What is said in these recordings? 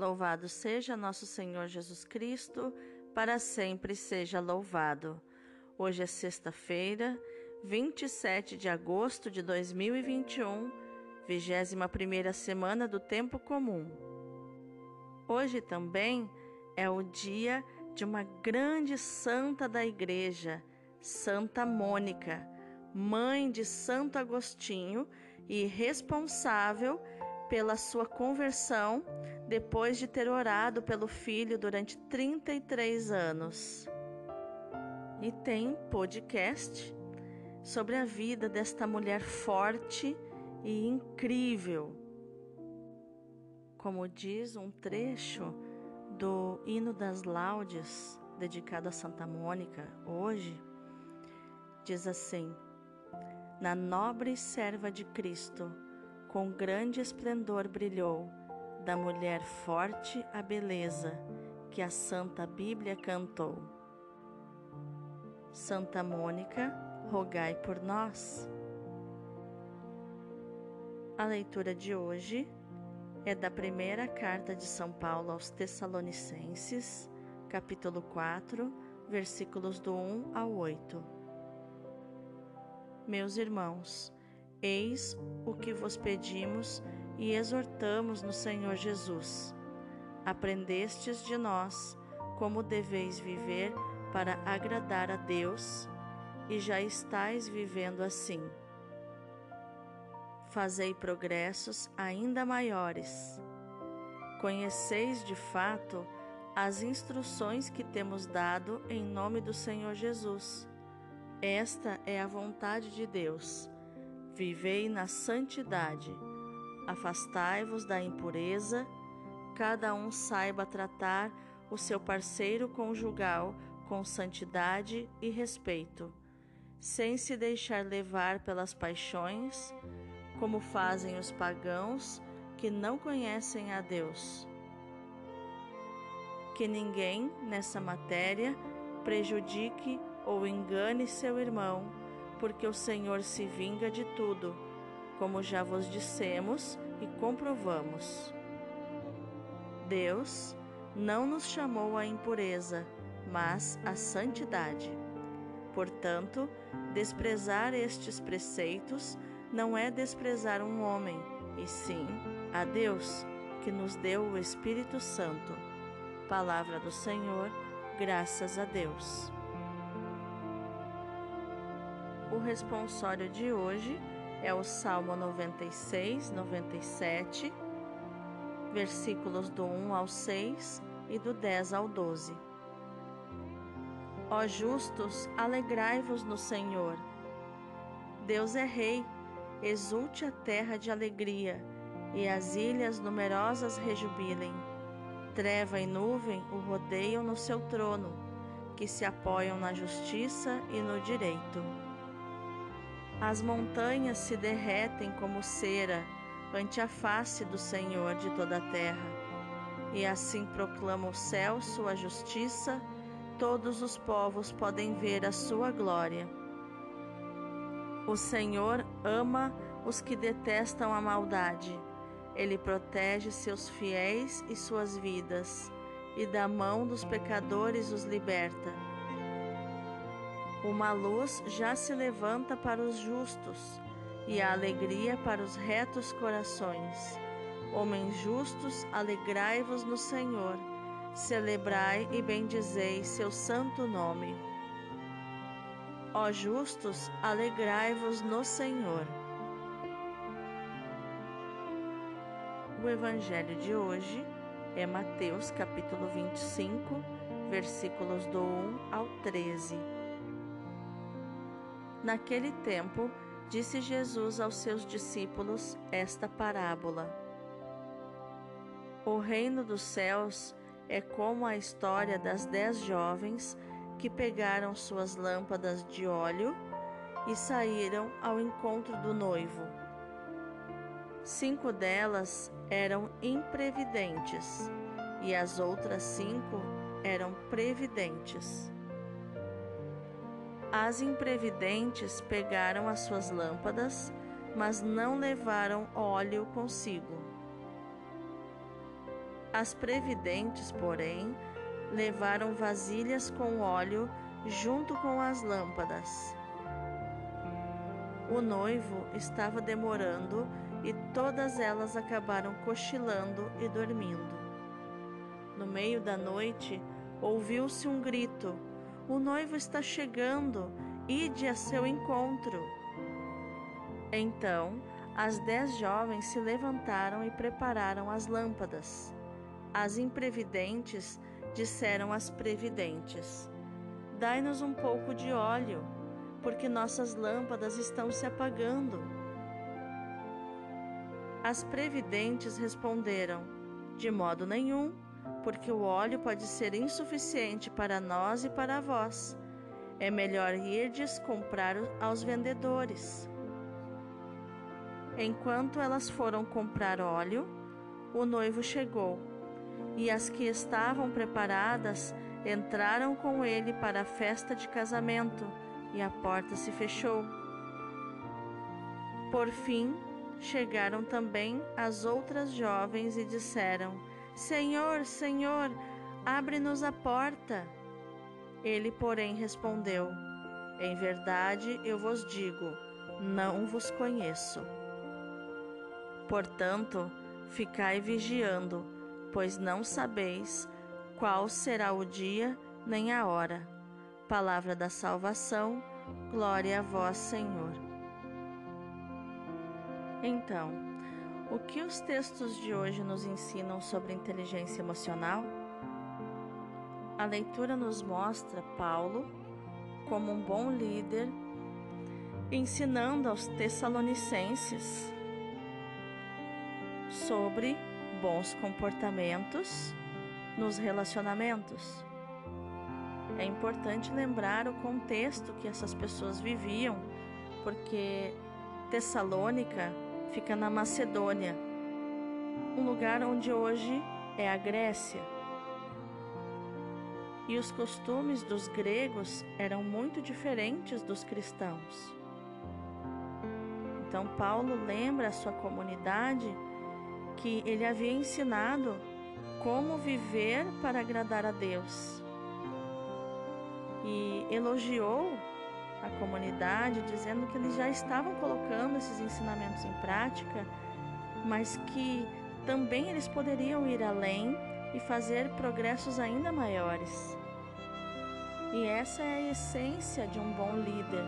Louvado seja nosso Senhor Jesus Cristo, para sempre seja louvado. Hoje é sexta-feira, 27 de agosto de 2021, 21 semana do Tempo Comum. Hoje também é o dia de uma grande santa da Igreja, Santa Mônica, mãe de Santo Agostinho e responsável pela sua conversão depois de ter orado pelo filho durante 33 anos. E tem podcast sobre a vida desta mulher forte e incrível. Como diz um trecho do Hino das Laudes, dedicado a Santa Mônica, hoje, diz assim: Na nobre serva de Cristo, com grande esplendor brilhou, da mulher forte a beleza, que a Santa Bíblia cantou. Santa Mônica, rogai por nós. A leitura de hoje é da primeira carta de São Paulo aos Tessalonicenses, capítulo 4, versículos do 1 ao 8. Meus irmãos, eis o que vos pedimos e exortamos no Senhor Jesus. Aprendestes de nós como deveis viver para agradar a Deus e já estáis vivendo assim. Fazei progressos ainda maiores. Conheceis de fato as instruções que temos dado em nome do Senhor Jesus. Esta é a vontade de Deus. Vivei na santidade. Afastai-vos da impureza. Cada um saiba tratar o seu parceiro conjugal com santidade e respeito, sem se deixar levar pelas paixões, como fazem os pagãos que não conhecem a Deus. Que ninguém nessa matéria prejudique ou engane seu irmão, porque o Senhor se vinga de tudo, como já vos dissemos e comprovamos. Deus não nos chamou à impureza, mas a santidade. Portanto, desprezar estes preceitos não é desprezar um homem, e sim a Deus, que nos deu o Espírito Santo. Palavra do Senhor, graças a Deus. O responsório de hoje é o Salmo 96, 97, versículos do 1 ao 6 e do 10 ao 12. Ó justos, alegrai-vos no Senhor. Deus é Rei, exulte a terra de alegria, e as ilhas numerosas rejubilem. Treva e nuvem o rodeiam no seu trono, que se apoiam na justiça e no direito. As montanhas se derretem como cera ante a face do Senhor de toda a terra, e assim proclama o céu sua justiça todos os povos podem ver a sua glória. O Senhor ama os que detestam a maldade. Ele protege seus fiéis e suas vidas, e da mão dos pecadores os liberta. Uma luz já se levanta para os justos, e a alegria para os retos corações. Homens justos, alegrai-vos no Senhor celebrai e bendizei seu santo nome. Ó justos, alegrai-vos no Senhor. O evangelho de hoje é Mateus capítulo 25, versículos do 1 ao 13. Naquele tempo, disse Jesus aos seus discípulos esta parábola: O reino dos céus é como a história das dez jovens que pegaram suas lâmpadas de óleo e saíram ao encontro do noivo. Cinco delas eram imprevidentes e as outras cinco eram previdentes. As imprevidentes pegaram as suas lâmpadas, mas não levaram óleo consigo. As previdentes, porém, levaram vasilhas com óleo junto com as lâmpadas. O noivo estava demorando e todas elas acabaram cochilando e dormindo. No meio da noite, ouviu-se um grito: O noivo está chegando, ide a seu encontro. Então, as dez jovens se levantaram e prepararam as lâmpadas. As imprevidentes disseram às previdentes: Dai-nos um pouco de óleo, porque nossas lâmpadas estão se apagando. As previdentes responderam: De modo nenhum, porque o óleo pode ser insuficiente para nós e para vós. É melhor irdes comprar aos vendedores. Enquanto elas foram comprar óleo, o noivo chegou, e as que estavam preparadas entraram com ele para a festa de casamento e a porta se fechou. Por fim, chegaram também as outras jovens e disseram: Senhor, Senhor, abre-nos a porta. Ele, porém, respondeu: Em verdade eu vos digo, não vos conheço. Portanto, ficai vigiando, pois não sabeis qual será o dia nem a hora. Palavra da salvação, glória a vós, Senhor. Então, o que os textos de hoje nos ensinam sobre inteligência emocional? A leitura nos mostra Paulo como um bom líder, ensinando aos Tessalonicenses sobre bons comportamentos nos relacionamentos. É importante lembrar o contexto que essas pessoas viviam, porque Tessalônica fica na Macedônia, um lugar onde hoje é a Grécia. E os costumes dos gregos eram muito diferentes dos cristãos. Então, Paulo lembra a sua comunidade que ele havia ensinado como viver para agradar a Deus. E elogiou a comunidade, dizendo que eles já estavam colocando esses ensinamentos em prática, mas que também eles poderiam ir além e fazer progressos ainda maiores. E essa é a essência de um bom líder: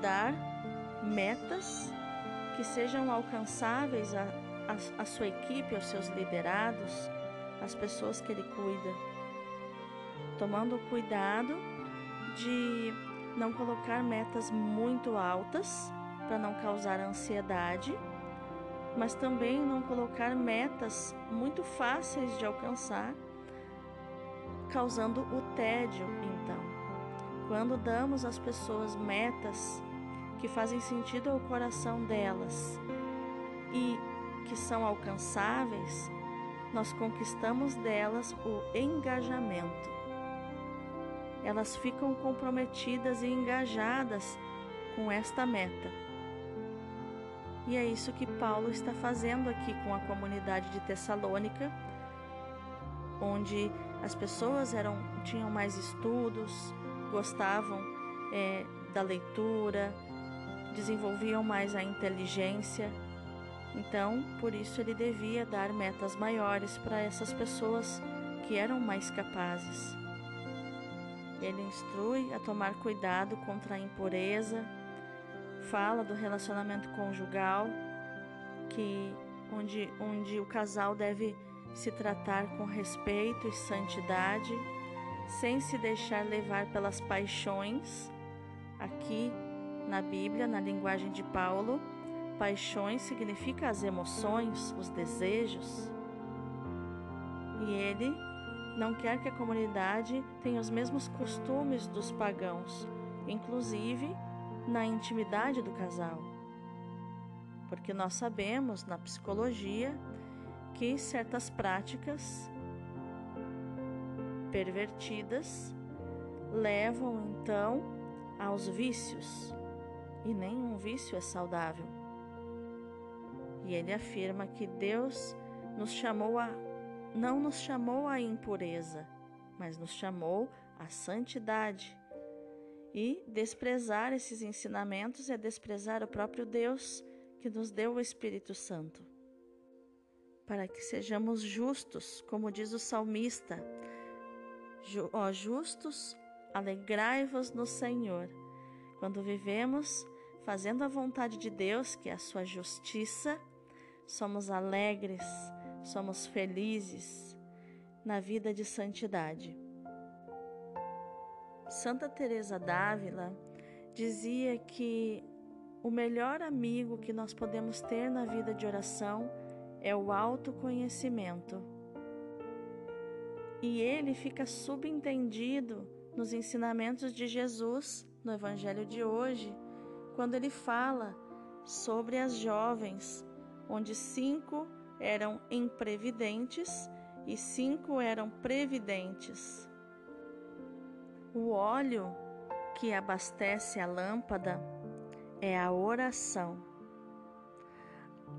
dar metas que sejam alcançáveis a, a, a sua equipe, aos seus liderados, às pessoas que ele cuida, tomando cuidado de não colocar metas muito altas para não causar ansiedade, mas também não colocar metas muito fáceis de alcançar, causando o tédio. Então, quando damos às pessoas metas que fazem sentido ao coração delas e que são alcançáveis, nós conquistamos delas o engajamento elas ficam comprometidas e engajadas com esta meta. E é isso que Paulo está fazendo aqui com a comunidade de Tessalônica, onde as pessoas eram, tinham mais estudos, gostavam é, da leitura, desenvolviam mais a inteligência. Então, por isso ele devia dar metas maiores para essas pessoas que eram mais capazes. Ele instrui a tomar cuidado contra a impureza, fala do relacionamento conjugal, que onde, onde o casal deve se tratar com respeito e santidade, sem se deixar levar pelas paixões. Aqui na Bíblia, na linguagem de Paulo, paixões significa as emoções, os desejos. E ele não quer que a comunidade tenha os mesmos costumes dos pagãos, inclusive na intimidade do casal. Porque nós sabemos na psicologia que certas práticas pervertidas levam então aos vícios, e nenhum vício é saudável. E ele afirma que Deus nos chamou a não nos chamou à impureza, mas nos chamou à santidade. E desprezar esses ensinamentos é desprezar o próprio Deus que nos deu o Espírito Santo. Para que sejamos justos, como diz o salmista, ó justos, alegrai-vos no Senhor. Quando vivemos fazendo a vontade de Deus, que é a sua justiça, somos alegres, somos felizes na vida de santidade. Santa Teresa d'Ávila dizia que o melhor amigo que nós podemos ter na vida de oração é o autoconhecimento. E ele fica subentendido nos ensinamentos de Jesus no evangelho de hoje, quando ele fala sobre as jovens, onde cinco eram imprevidentes e cinco eram previdentes. O óleo que abastece a lâmpada é a oração.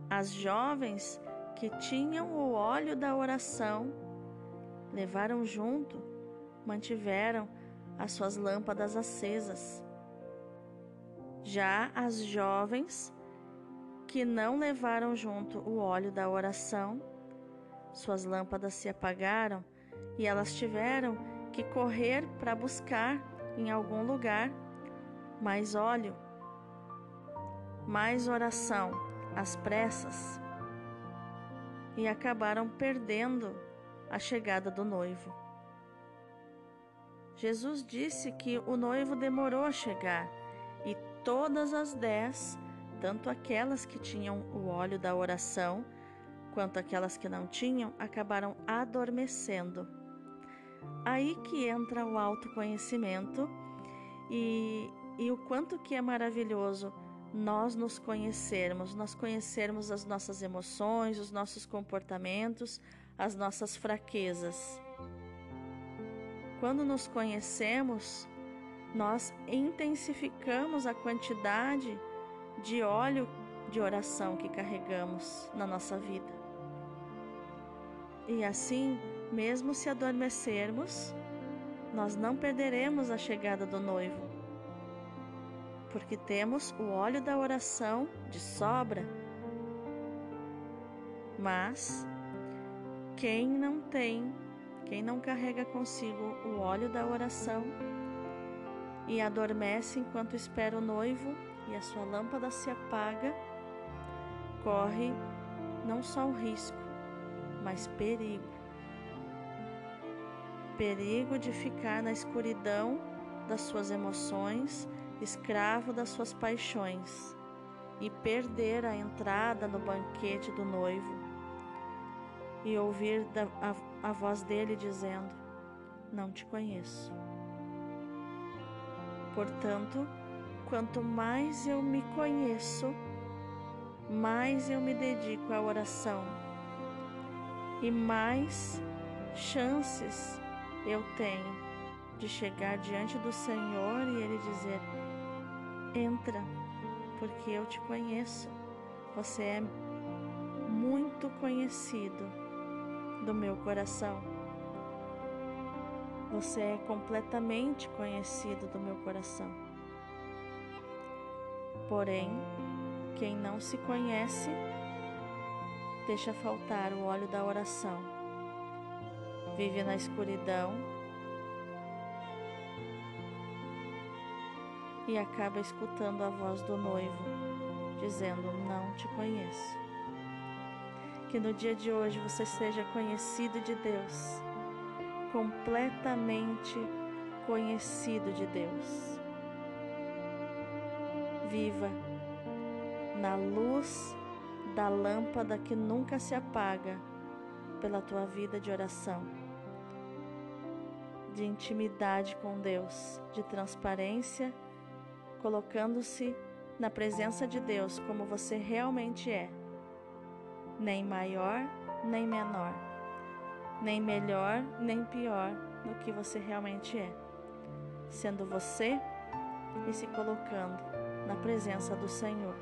As jovens que tinham o óleo da oração levaram junto, mantiveram as suas lâmpadas acesas. Já as jovens que não levaram junto o óleo da oração, suas lâmpadas se apagaram e elas tiveram que correr para buscar em algum lugar mais óleo, mais oração, às pressas, e acabaram perdendo a chegada do noivo. Jesus disse que o noivo demorou a chegar e todas as dez, tanto aquelas que tinham o óleo da oração, quanto aquelas que não tinham, acabaram adormecendo. Aí que entra o autoconhecimento e, e o quanto que é maravilhoso nós nos conhecermos, nós conhecermos as nossas emoções, os nossos comportamentos, as nossas fraquezas. Quando nos conhecemos, nós intensificamos a quantidade de óleo de oração que carregamos na nossa vida. E assim, mesmo se adormecermos, nós não perderemos a chegada do noivo, porque temos o óleo da oração de sobra. Mas quem não tem, quem não carrega consigo o óleo da oração e adormece enquanto espera o noivo e a sua lâmpada se apaga, corre não só o risco, mas perigo. Perigo de ficar na escuridão das suas emoções, escravo das suas paixões e perder a entrada no banquete do noivo e ouvir a, a voz dele dizendo: Não te conheço. Portanto, quanto mais eu me conheço, mais eu me dedico à oração e mais chances eu tenho de chegar diante do Senhor e Ele dizer: Entra, porque eu te conheço. Você é muito conhecido do meu coração. Você é completamente conhecido do meu coração. Porém, quem não se conhece, deixa faltar o óleo da oração. Vive na escuridão e acaba escutando a voz do noivo, dizendo: Não te conheço. Que no dia de hoje você seja conhecido de Deus completamente conhecido de Deus. Viva na luz da lâmpada que nunca se apaga pela tua vida de oração, de intimidade com Deus, de transparência, colocando-se na presença de Deus como você realmente é, nem maior nem menor nem melhor nem pior do que você realmente é, sendo você e se colocando na presença do Senhor.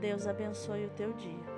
Deus abençoe o teu dia.